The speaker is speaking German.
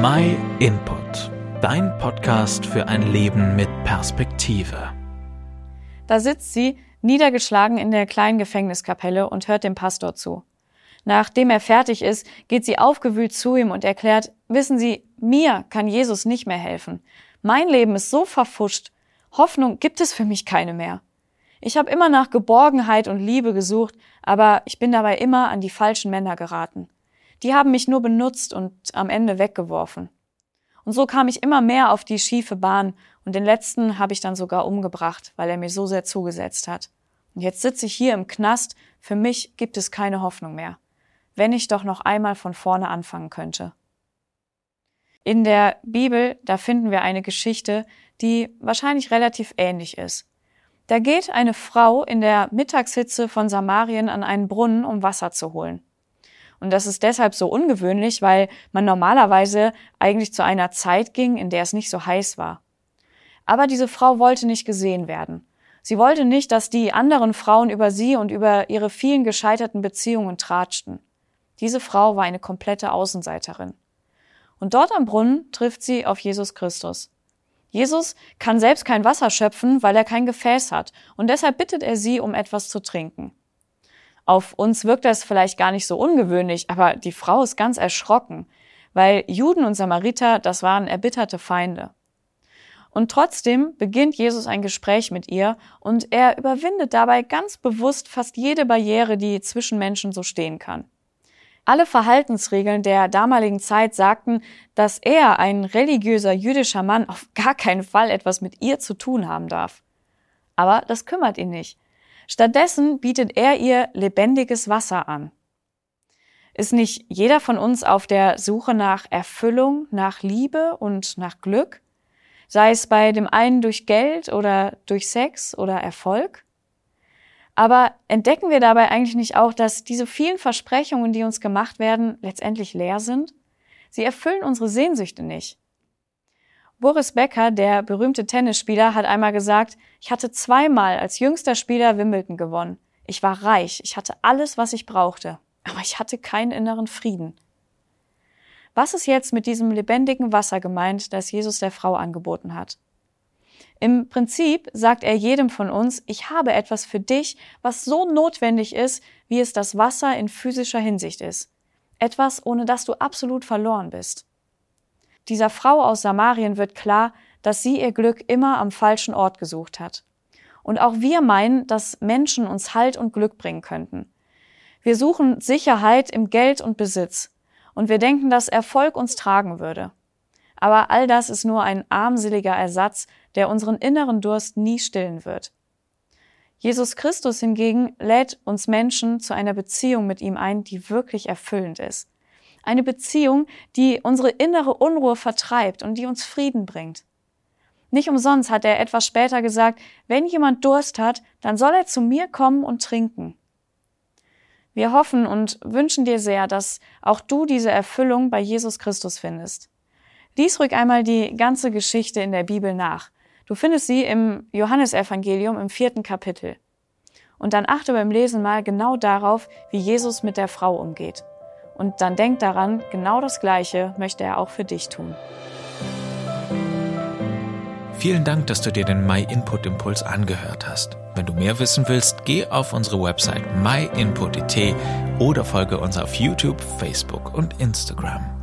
My Input, dein Podcast für ein Leben mit Perspektive. Da sitzt sie, niedergeschlagen in der kleinen Gefängniskapelle und hört dem Pastor zu. Nachdem er fertig ist, geht sie aufgewühlt zu ihm und erklärt, wissen Sie, mir kann Jesus nicht mehr helfen. Mein Leben ist so verfuscht. Hoffnung gibt es für mich keine mehr. Ich habe immer nach Geborgenheit und Liebe gesucht, aber ich bin dabei immer an die falschen Männer geraten. Die haben mich nur benutzt und am Ende weggeworfen. Und so kam ich immer mehr auf die schiefe Bahn und den letzten habe ich dann sogar umgebracht, weil er mir so sehr zugesetzt hat. Und jetzt sitze ich hier im Knast, für mich gibt es keine Hoffnung mehr. Wenn ich doch noch einmal von vorne anfangen könnte. In der Bibel, da finden wir eine Geschichte, die wahrscheinlich relativ ähnlich ist. Da geht eine Frau in der Mittagshitze von Samarien an einen Brunnen, um Wasser zu holen. Und das ist deshalb so ungewöhnlich, weil man normalerweise eigentlich zu einer Zeit ging, in der es nicht so heiß war. Aber diese Frau wollte nicht gesehen werden. Sie wollte nicht, dass die anderen Frauen über sie und über ihre vielen gescheiterten Beziehungen tratschten. Diese Frau war eine komplette Außenseiterin. Und dort am Brunnen trifft sie auf Jesus Christus. Jesus kann selbst kein Wasser schöpfen, weil er kein Gefäß hat, und deshalb bittet er sie um etwas zu trinken. Auf uns wirkt das vielleicht gar nicht so ungewöhnlich, aber die Frau ist ganz erschrocken, weil Juden und Samariter, das waren erbitterte Feinde. Und trotzdem beginnt Jesus ein Gespräch mit ihr und er überwindet dabei ganz bewusst fast jede Barriere, die zwischen Menschen so stehen kann. Alle Verhaltensregeln der damaligen Zeit sagten, dass er, ein religiöser jüdischer Mann, auf gar keinen Fall etwas mit ihr zu tun haben darf. Aber das kümmert ihn nicht. Stattdessen bietet er ihr lebendiges Wasser an. Ist nicht jeder von uns auf der Suche nach Erfüllung, nach Liebe und nach Glück? Sei es bei dem einen durch Geld oder durch Sex oder Erfolg? Aber entdecken wir dabei eigentlich nicht auch, dass diese vielen Versprechungen, die uns gemacht werden, letztendlich leer sind? Sie erfüllen unsere Sehnsüchte nicht. Boris Becker, der berühmte Tennisspieler, hat einmal gesagt, ich hatte zweimal als jüngster Spieler Wimbledon gewonnen. Ich war reich, ich hatte alles, was ich brauchte, aber ich hatte keinen inneren Frieden. Was ist jetzt mit diesem lebendigen Wasser gemeint, das Jesus der Frau angeboten hat? Im Prinzip sagt er jedem von uns, ich habe etwas für dich, was so notwendig ist, wie es das Wasser in physischer Hinsicht ist. Etwas, ohne das du absolut verloren bist. Dieser Frau aus Samarien wird klar, dass sie ihr Glück immer am falschen Ort gesucht hat. Und auch wir meinen, dass Menschen uns Halt und Glück bringen könnten. Wir suchen Sicherheit im Geld und Besitz. Und wir denken, dass Erfolg uns tragen würde. Aber all das ist nur ein armseliger Ersatz, der unseren inneren Durst nie stillen wird. Jesus Christus hingegen lädt uns Menschen zu einer Beziehung mit ihm ein, die wirklich erfüllend ist. Eine Beziehung, die unsere innere Unruhe vertreibt und die uns Frieden bringt. Nicht umsonst hat er etwas später gesagt, wenn jemand Durst hat, dann soll er zu mir kommen und trinken. Wir hoffen und wünschen dir sehr, dass auch du diese Erfüllung bei Jesus Christus findest. Lies ruhig einmal die ganze Geschichte in der Bibel nach. Du findest sie im Johannesevangelium im vierten Kapitel. Und dann achte beim Lesen mal genau darauf, wie Jesus mit der Frau umgeht. Und dann denk daran, genau das Gleiche möchte er auch für dich tun. Vielen Dank, dass du dir den My Input Impuls angehört hast. Wenn du mehr wissen willst, geh auf unsere Website myinput.it oder folge uns auf YouTube, Facebook und Instagram.